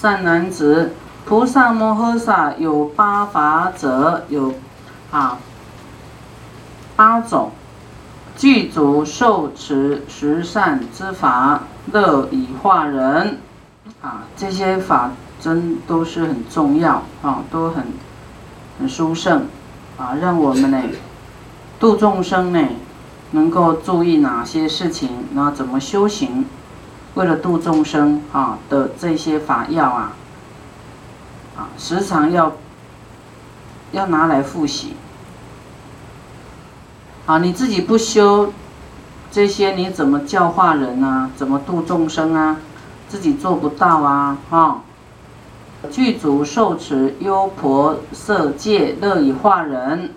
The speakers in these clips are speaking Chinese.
善男子，菩萨摩诃萨有八法者，有啊八种，具足受持十善之法，乐以化人。啊，这些法真都是很重要啊，都很很殊胜啊，让我们呢度众生呢能够注意哪些事情，然后怎么修行，为了度众生啊的这些法要啊啊，时常要要拿来复习啊，你自己不修这些，你怎么教化人啊？怎么度众生啊？自己做不到啊！哈，具足受持优婆塞戒，乐以化人。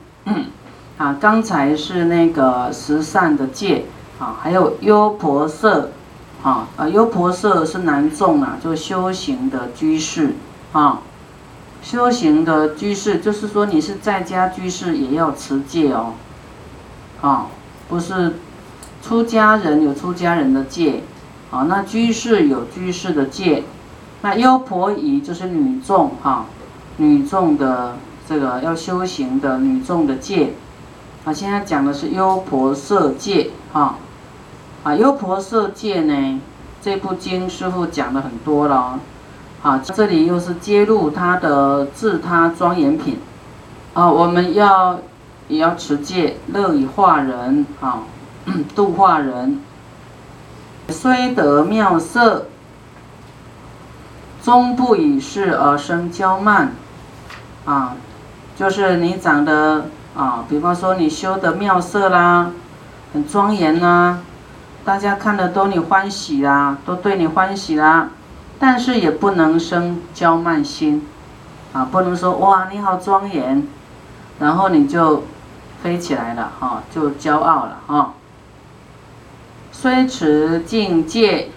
啊，刚才是那个十善的戒啊，还有优婆塞啊，啊，优婆塞是男众啊，就修行的居士啊，修行的居士就是说你是在家居士也要持戒哦，啊，不是出家人有出家人的戒。啊，那居士有居士的戒，那优婆夷就是女众哈，女众的这个要修行的女众的戒，啊，现在讲的是优婆塞戒哈，啊优婆塞戒呢，这部经师傅讲的很多了，啊，这里又是揭露他的自他庄严品，啊，我们要也要持戒，乐以化人啊，度化人。虽得妙色，终不以是而生骄慢。啊，就是你长得啊，比方说你修得妙色啦，很庄严啦，大家看了都你欢喜啦，都对你欢喜啦，但是也不能生骄慢心，啊，不能说哇你好庄严，然后你就飞起来了哈，就骄傲了哈。虽持境界，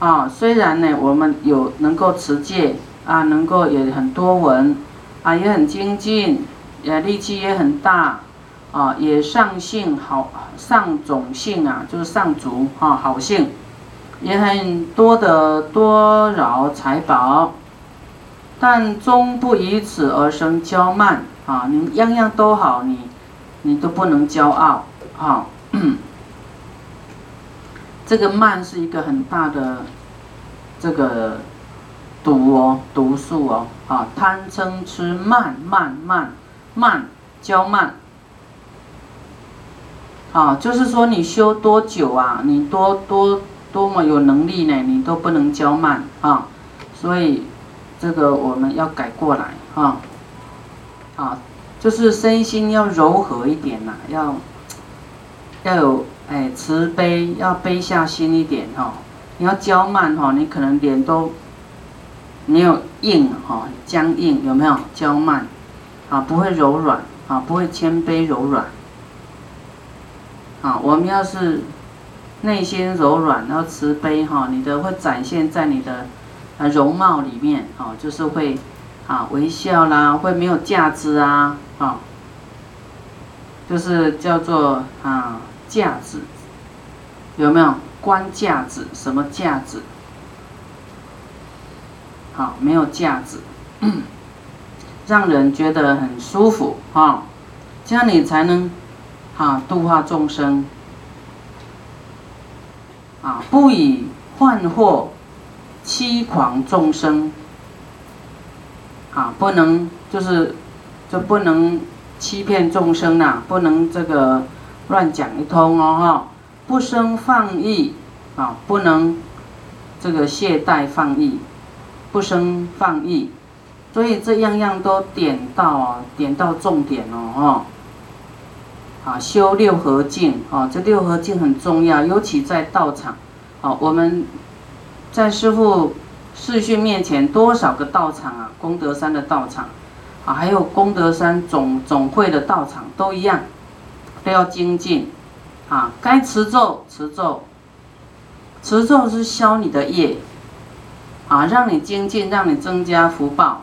啊，虽然呢，我们有能够持戒啊，能够也很多闻，啊，也很精进，也力气也很大，啊，也上性好上种性啊，就是上足啊，好性，也很多的多饶财宝，但终不以此而生骄慢啊！你样样都好，你你都不能骄傲啊！这个慢是一个很大的这个毒哦，毒素哦，啊，贪嗔痴慢慢慢慢骄慢，啊，就是说你修多久啊，你多多多么有能力呢，你都不能骄慢啊，所以这个我们要改过来啊，啊，就是身心要柔和一点呐，要要有。哎，慈悲要悲下心一点哈，你要娇慢哈，你可能脸都没有硬哈，僵硬有没有？娇慢啊，不会柔软啊，不会谦卑柔软啊。我们要是内心柔软，然后慈悲哈，你的会展现在你的啊容貌里面啊，就是会啊微笑啦，会没有架子啊啊，就是叫做啊。架子有没有关架子？什么架子？好，没有架子，让人觉得很舒服啊，这样你才能啊度化众生啊，不以幻惑欺狂众生啊，不能就是就不能欺骗众生呐，不能这个。乱讲一通哦哈，不生放逸啊，不能这个懈怠放逸，不生放逸，所以这样样都点到啊，点到重点哦哈。啊，修六合镜啊，这六合镜很重要，尤其在道场。啊，我们在师父视讯面前，多少个道场啊？功德山的道场啊，还有功德山总总会的道场都一样。都要精进，啊，该持咒持咒，持咒是消你的业，啊，让你精进，让你增加福报，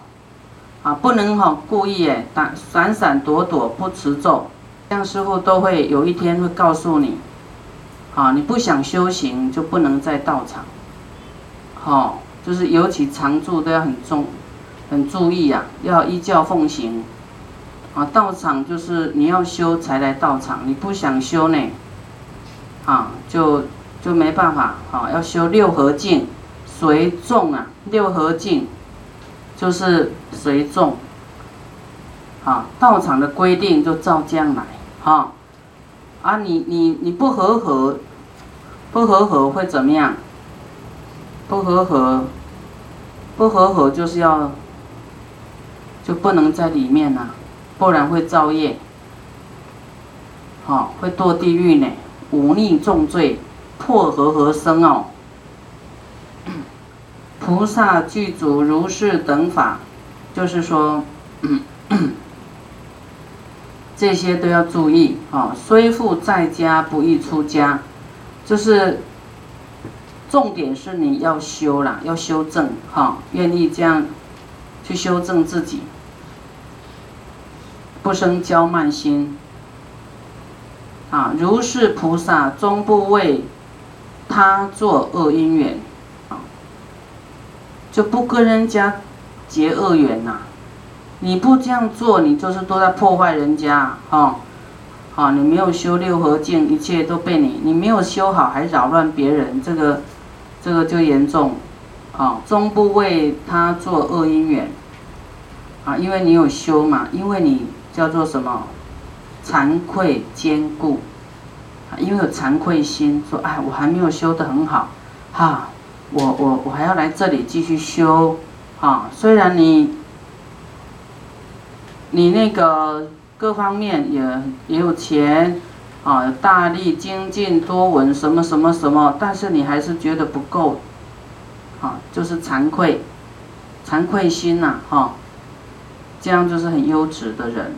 啊，不能哈故意诶闪闪闪躲躲不持咒，这样师傅都会有一天会告诉你，啊，你不想修行就不能在道场，好，就是尤其常住都要很重，很注意啊，要依教奉行。啊，道场就是你要修才来道场，你不想修呢，啊，就就没办法。啊，要修六合敬，随众啊，六合敬就是随众。啊，道场的规定就照这样来。哈，啊，你你你不和合，不和合会怎么样？不和合，不和合就是要，就不能在里面呐。不然会造业，好会堕地狱呢，忤逆重罪，破和合生哦。菩萨具足如是等法，就是说，嗯这些都要注意啊。虽复在家，不宜出家，就是重点是你要修啦，要修正哈，愿意这样去修正自己。不生骄慢心，啊，如是菩萨终不为他做恶因缘，啊，就不跟人家结恶缘呐。你不这样做，你就是都在破坏人家，啊，啊，你没有修六合敬，一切都被你，你没有修好，还扰乱别人，这个，这个就严重，啊，终不为他做恶因缘，啊，因为你有修嘛，因为你。叫做什么？惭愧坚固，因为有惭愧心，说哎，我还没有修得很好，哈，我我我还要来这里继续修，啊，虽然你，你那个各方面也也有钱，啊，大力精进多闻什么什么什么，但是你还是觉得不够，啊，就是惭愧，惭愧心呐，哈。这样就是很优质的人，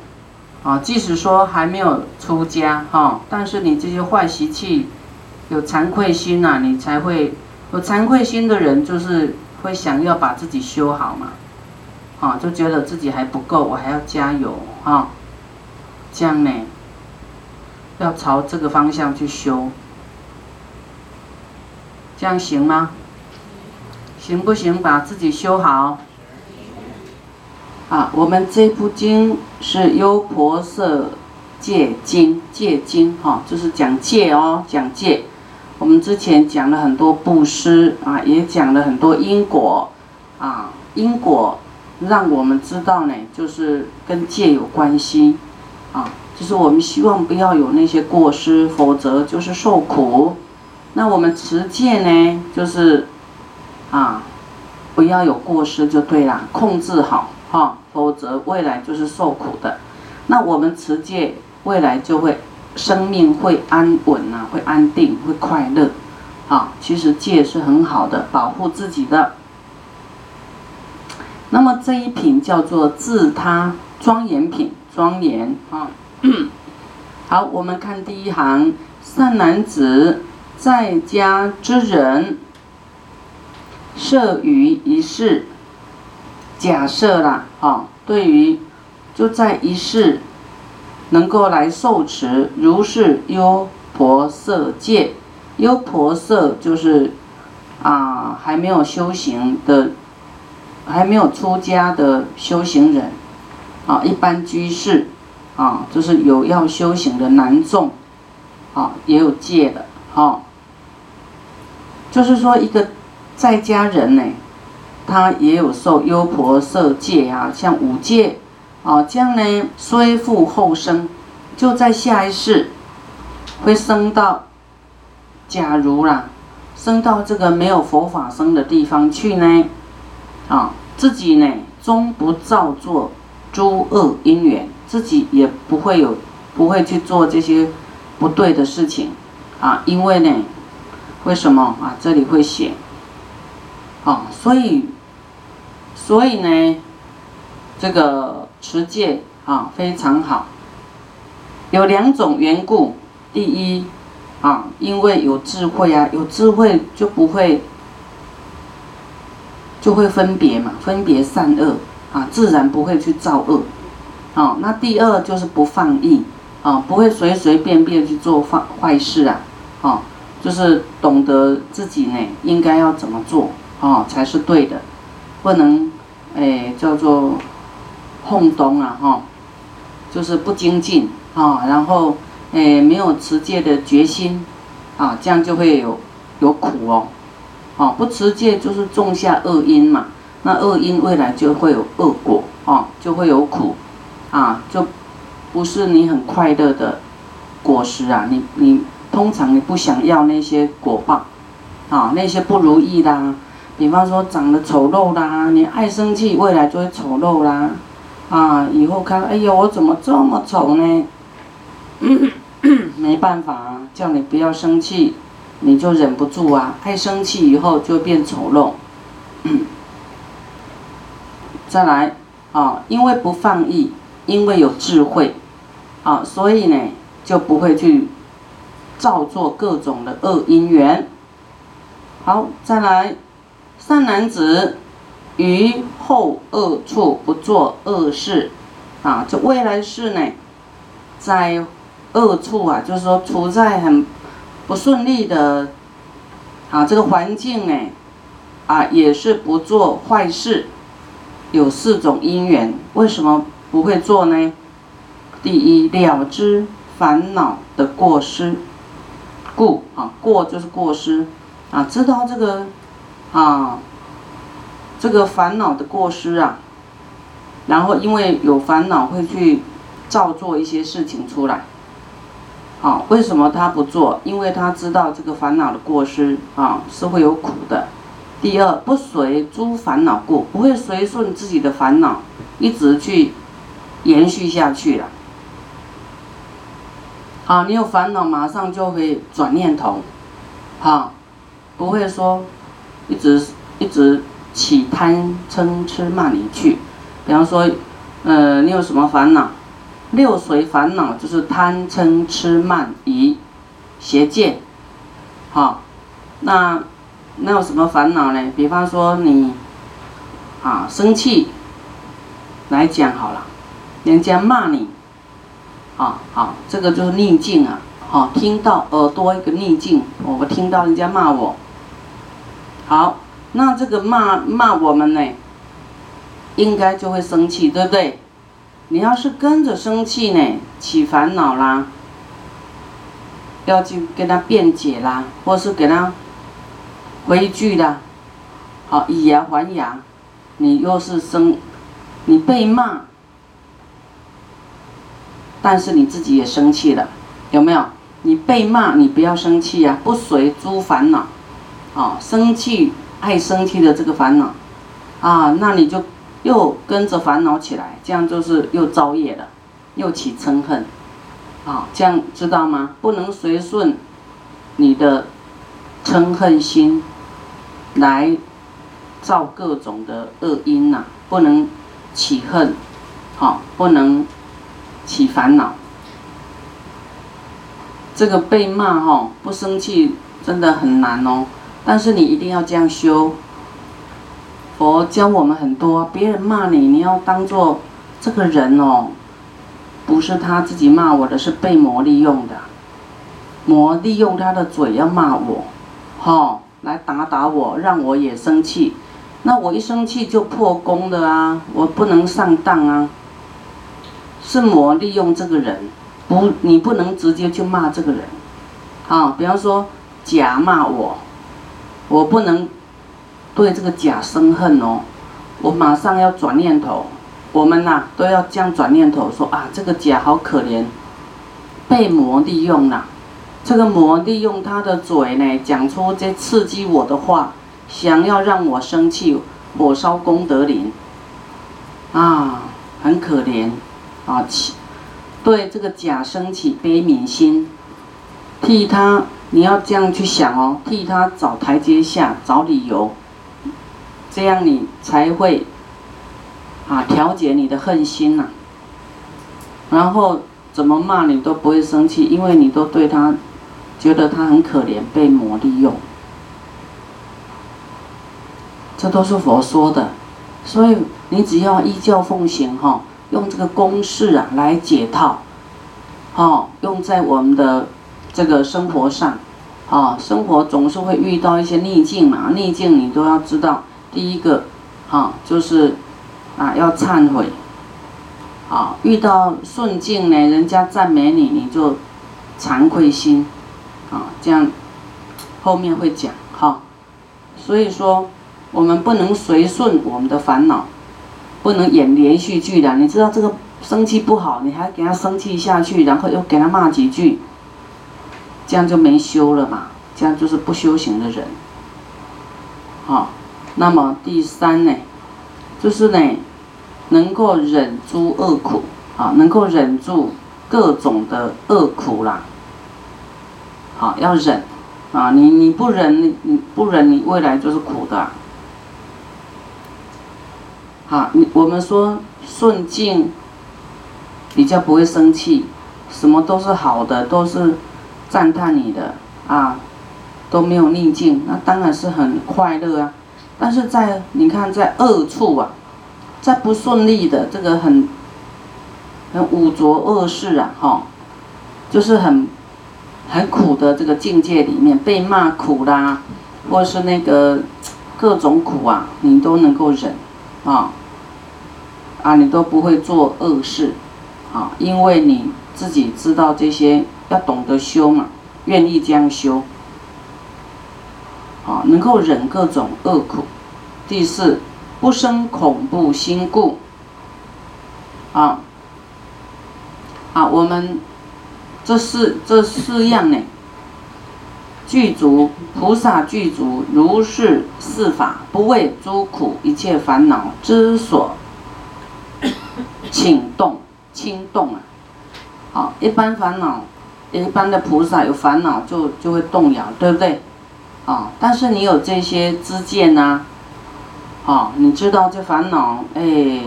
啊，即使说还没有出家哈，但是你这些坏习气，有惭愧心呐，你才会有惭愧心的人，就是会想要把自己修好嘛，啊，就觉得自己还不够，我还要加油啊，这样呢，要朝这个方向去修，这样行吗？行不行？把自己修好。啊，我们这部经是《优婆塞戒经》，戒经哈，就是讲戒哦，讲戒。我们之前讲了很多布施啊，也讲了很多因果啊，因果让我们知道呢，就是跟戒有关系啊，就是我们希望不要有那些过失，否则就是受苦。那我们持戒呢，就是啊，不要有过失就对了，控制好。啊，否则未来就是受苦的。那我们持戒，未来就会生命会安稳啊，会安定，会快乐。啊，其实戒是很好的，保护自己的。那么这一品叫做自他庄严品，庄严啊。好，我们看第一行，善男子，在家之人，设于一室。假设啦，啊，对于就在一世能够来受持如是优婆塞戒，优婆塞就是啊还没有修行的，还没有出家的修行人，啊，一般居士，啊，就是有要修行的男众，啊，也有戒的，啊，就是说一个在家人呢。他也有受优婆塞戒啊，像五戒，啊，这样呢，虽复后生，就在下一世，会升到，假如啦，升到这个没有佛法生的地方去呢，啊，自己呢，终不造作诸恶因缘，自己也不会有，不会去做这些不对的事情，啊，因为呢，为什么啊？这里会写，啊，所以。所以呢，这个持戒啊非常好，有两种缘故。第一，啊，因为有智慧啊，有智慧就不会就会分别嘛，分别善恶啊，自然不会去造恶。啊，那第二就是不放逸啊，不会随随便便去做坏坏事啊，啊，就是懂得自己呢应该要怎么做哦，才是对的，不能，哎，叫做轰动啊，哈，就是不精进啊，然后，哎，没有持戒的决心，啊，这样就会有有苦哦，哦，不持戒就是种下恶因嘛，那恶因未来就会有恶果，哦，就会有苦，啊，就不是你很快乐的果实啊，你你通常你不想要那些果报，啊，那些不如意啦。比方说长得丑陋啦，你爱生气，未来就会丑陋啦，啊，以后看，哎呦，我怎么这么丑呢？没办法，叫你不要生气，你就忍不住啊，爱生气以后就变丑陋。再来啊，因为不放逸，因为有智慧，啊，所以呢就不会去造作各种的恶因缘。好，再来。善男子，于后恶处不做恶事，啊，就未来世呢，在恶处啊，就是说处在很不顺利的啊这个环境呢，啊也是不做坏事，有四种因缘，为什么不会做呢？第一，了知烦恼的过失，故啊过就是过失，啊知道这个。啊，这个烦恼的过失啊，然后因为有烦恼会去造作一些事情出来。啊，为什么他不做？因为他知道这个烦恼的过失啊是会有苦的。第二，不随诸烦恼过，不会随顺自己的烦恼，一直去延续下去了。啊，你有烦恼，马上就会转念头，啊，不会说。一直一直起贪嗔痴慢疑去，比方说，呃，你有什么烦恼？六随烦恼就是贪嗔痴慢疑邪见，好，那那有什么烦恼呢？比方说你啊生气来讲好了，人家骂你，啊好，这个就是逆境啊，好，听到耳朵一个逆境，我听到人家骂我。好，那这个骂骂我们呢，应该就会生气，对不对？你要是跟着生气呢，起烦恼啦，要去跟他辩解啦，或是给他回拒啦，好以牙还牙，你又是生，你被骂，但是你自己也生气了，有没有？你被骂，你不要生气呀，不随诸烦恼。啊，生气爱生气的这个烦恼，啊，那你就又跟着烦恼起来，这样就是又造业了，又起嗔恨，啊，这样知道吗？不能随顺你的嗔恨心来造各种的恶因呐，不能起恨，好，不能起烦恼。这个被骂哈，不生气真的很难哦。但是你一定要这样修。佛教我们很多，别人骂你，你要当做这个人哦，不是他自己骂我的，是被魔利用的。魔利用他的嘴要骂我，哈，来打打我，让我也生气。那我一生气就破功的啊，我不能上当啊。是魔利用这个人，不，你不能直接去骂这个人。啊，比方说假骂我。我不能对这个甲生恨哦，我马上要转念头。我们呐都要这样转念头，说啊，这个甲好可怜，被魔利用了。这个魔利用他的嘴呢，讲出这刺激我的话，想要让我生气，火烧功德林。啊，很可怜啊，起对这个甲生起悲悯心，替他。你要这样去想哦，替他找台阶下，找理由，这样你才会啊调节你的恨心呐。然后怎么骂你都不会生气，因为你都对他觉得他很可怜，被魔利用。这都是佛说的，所以你只要依教奉行哈，用这个公式啊来解套，哦，用在我们的这个生活上。啊，生活总是会遇到一些逆境嘛，逆境你都要知道，第一个，哈，就是啊要忏悔，啊，遇到顺境呢，人家赞美你，你就惭愧心，啊，这样后面会讲哈，所以说我们不能随顺我们的烦恼，不能演连续剧的，你知道这个生气不好，你还给他生气下去，然后又给他骂几句。这样就没修了嘛，这样就是不修行的人。好，那么第三呢，就是呢，能够忍住恶苦啊，能够忍住各种的恶苦啦。好，要忍啊，你你不忍，你你不忍，你未来就是苦的。好，你我们说顺境比较不会生气，什么都是好的，都是。赞叹你的啊，都没有逆境，那当然是很快乐啊。但是在你看，在恶处啊，在不顺利的这个很很五浊恶世啊，哈，就是很很苦的这个境界里面，被骂苦啦，或是那个各种苦啊，你都能够忍啊啊，你都不会做恶事啊，因为你自己知道这些。要懂得修嘛，愿意这样修，啊，能够忍各种恶苦。第四，不生恐怖心故。啊，啊，我们这四这四样呢，具足菩萨具足如是四法，不为诸苦一切烦恼之所请动轻动啊。好，一般烦恼。一般的菩萨有烦恼就就会动摇，对不对？啊，但是你有这些知见呐，啊，你知道这烦恼，哎，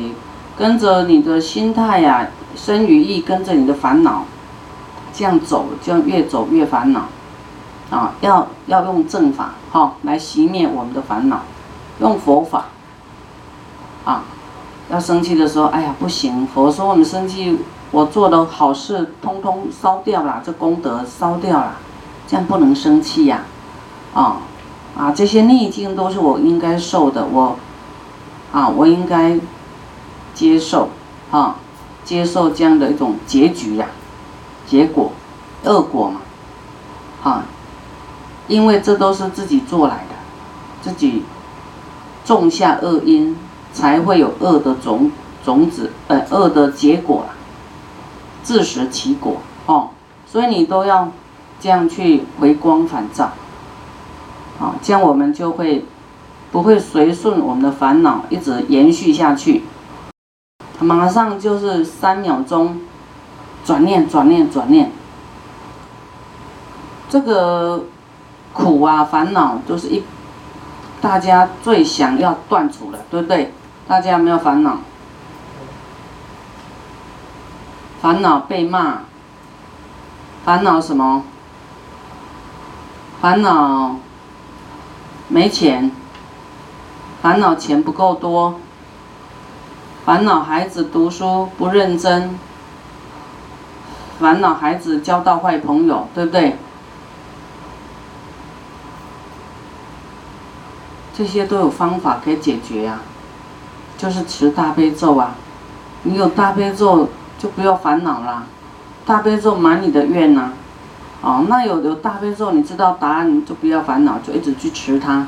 跟着你的心态呀，生与意跟着你的烦恼，这样走，这样越走越烦恼，啊，要要用正法哈来熄灭我们的烦恼，用佛法，啊，要生气的时候，哎呀不行，佛说我们生气。我做的好事通通烧掉了，这功德烧掉了，这样不能生气呀，啊，啊，这些逆境都是我应该受的，我，啊，我应该接受，啊，接受这样的一种结局呀，结果，恶果嘛，啊，因为这都是自己做来的，自己种下恶因，才会有恶的种种子，呃，恶的结果啊。自食其果哦，所以你都要这样去回光返照，啊，这样我们就会不会随顺我们的烦恼一直延续下去，马上就是三秒钟转念转念转念，这个苦啊烦恼都是一大家最想要断除的，对不对？大家没有烦恼？烦恼被骂，烦恼什么？烦恼没钱，烦恼钱不够多，烦恼孩子读书不认真，烦恼孩子交到坏朋友，对不对？这些都有方法可以解决呀，就是持大悲咒啊，你有大悲咒。就不要烦恼啦，大悲咒满你的愿呐，哦，那有有大悲咒，你知道答案你就不要烦恼，就一直去持它，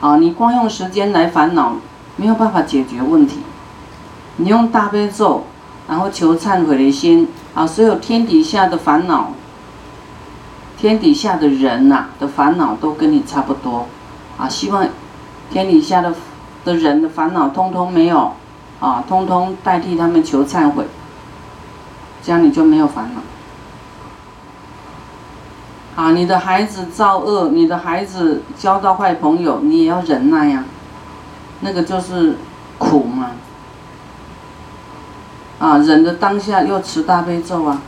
啊，你光用时间来烦恼，没有办法解决问题。你用大悲咒，然后求忏悔的心，啊，所有天底下的烦恼，天底下的人呐的烦恼都跟你差不多，啊，希望天底下的的人的烦恼通通没有，啊，通通代替他们求忏悔。这样你就没有烦恼。啊，你的孩子造恶，你的孩子交到坏朋友，你也要忍耐呀。那个就是苦嘛。啊，忍的当下又持大悲咒啊，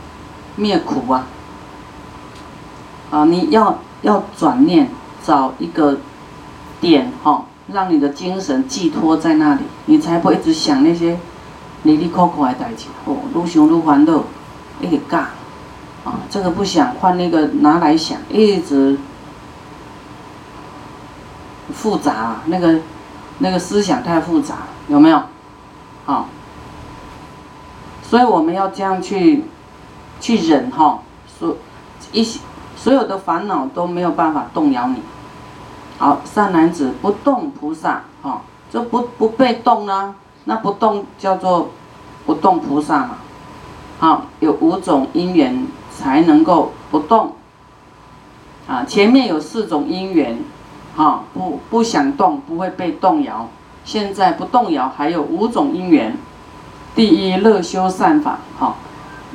灭苦啊。啊，你要要转念，找一个点哈，让你的精神寄托在那里，你才不会一直想那些。离离苦苦的代志，哦，愈想愈烦恼，一直尬，这个不想换那个拿来想，一直复杂，那个那个思想太复杂，有没有？好，所以我们要这样去去忍哈，所一些所有的烦恼都没有办法动摇你。好，善男子不动菩萨，哈，就不不被动呢？那不动叫做不动菩萨嘛。好，有五种因缘才能够不动。啊，前面有四种因缘，啊，不不想动，不会被动摇。现在不动摇，还有五种因缘。第一，乐修善法，好，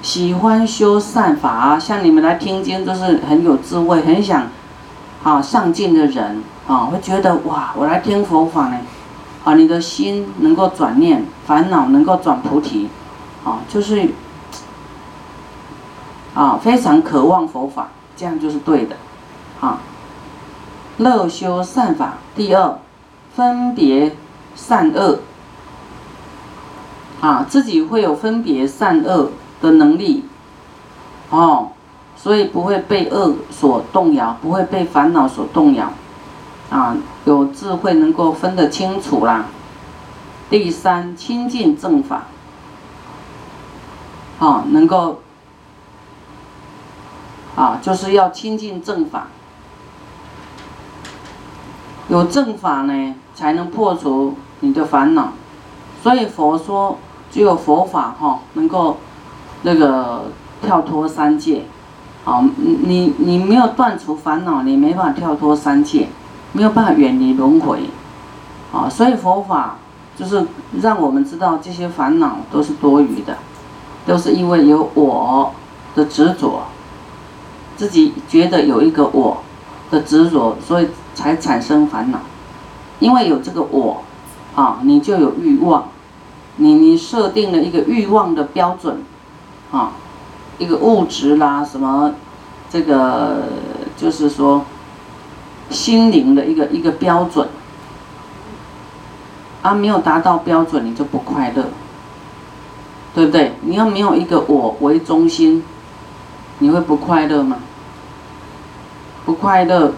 喜欢修善法，像你们来听经都是很有智慧、很想啊上进的人啊，会觉得哇，我来听佛法呢，啊，你的心能够转念，烦恼能够转菩提，啊，就是啊，非常渴望佛法，这样就是对的。啊，乐修善法。第二，分别善恶。啊，自己会有分别善恶的能力。哦，所以不会被恶所动摇，不会被烦恼所动摇。啊，有智慧能够分得清楚啦。第三，亲近正法。啊，能够啊，就是要亲近正法。有正法呢，才能破除你的烦恼。所以佛说，只有佛法哈，能够那个跳脱三界。好，你你没有断除烦恼，你没法跳脱三界，没有办法远离轮回。啊，所以佛法就是让我们知道这些烦恼都是多余的，都是因为有我的执着，自己觉得有一个我的执着，所以。才产生烦恼，因为有这个我，啊，你就有欲望，你你设定了一个欲望的标准，啊，一个物质啦，什么，这个就是说，心灵的一个一个标准，啊，没有达到标准，你就不快乐，对不对？你要没有一个我为中心，你会不快乐吗？不快乐。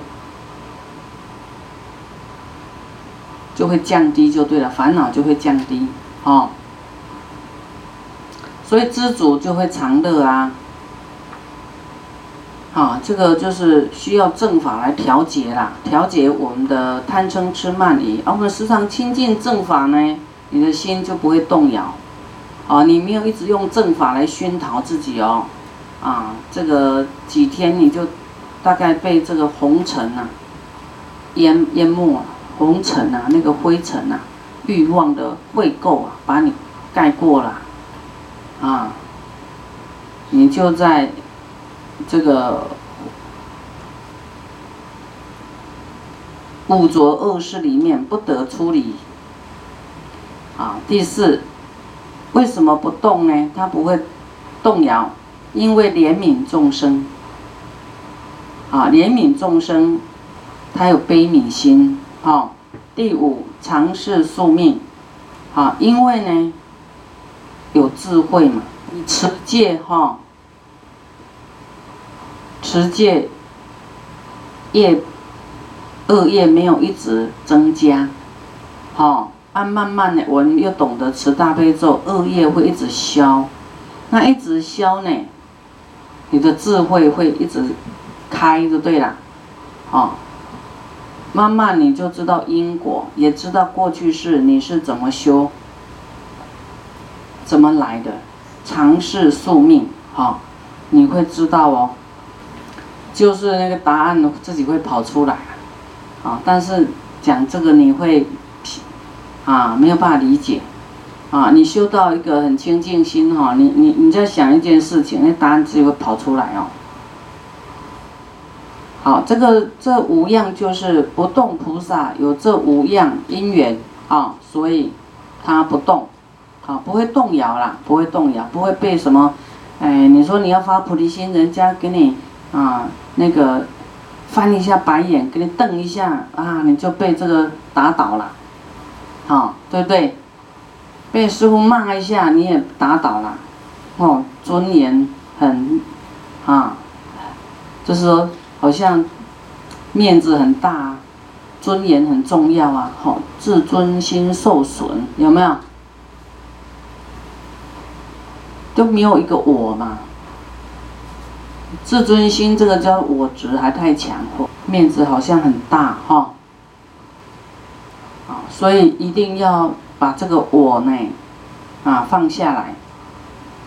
就会降低就对了，烦恼就会降低，哦，所以知足就会常乐啊，啊，这个就是需要正法来调节啦，调节我们的贪嗔痴慢疑，而我们时常亲近正法呢，你的心就不会动摇，啊，你没有一直用正法来熏陶自己哦，啊，这个几天你就大概被这个红尘啊淹淹没了。红尘啊，那个灰尘啊，欲望的秽垢啊，把你盖过了，啊，你就在这个五浊恶世里面不得出离。啊，第四，为什么不动呢？它不会动摇，因为怜悯众生。啊，怜悯众生，他有悲悯心。好，第五尝试宿命，啊，因为呢有智慧嘛，你持戒哈，持戒业恶业没有一直增加，好，按慢慢的我们又懂得持大悲咒，恶业会一直消，那一直消呢，你的智慧会一直开就对了，哦。慢慢你就知道因果，也知道过去式你是怎么修，怎么来的，尝试宿命，哦，你会知道哦，就是那个答案自己会跑出来，啊，但是讲这个你会，啊，没有办法理解，啊，你修到一个很清净心哈，你你你在想一件事情，那答案自己会跑出来哦。好，这个这五样就是不动菩萨有这五样因缘啊，所以他不动，好不会动摇啦，不会动摇，不会被什么，哎，你说你要发菩提心，人家给你啊那个翻一下白眼，给你瞪一下啊，你就被这个打倒了，好对不对？被师傅骂一下你也打倒了，哦，尊严很啊，就是说。好像面子很大，尊严很重要啊，吼，自尊心受损，有没有？都没有一个我嘛，自尊心这个叫我执还太强，面子好像很大哈，啊，所以一定要把这个我呢，啊放下来，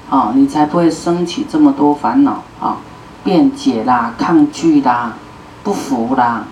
啊，你才不会升起这么多烦恼啊，辩解啦、抗拒啦、不服啦。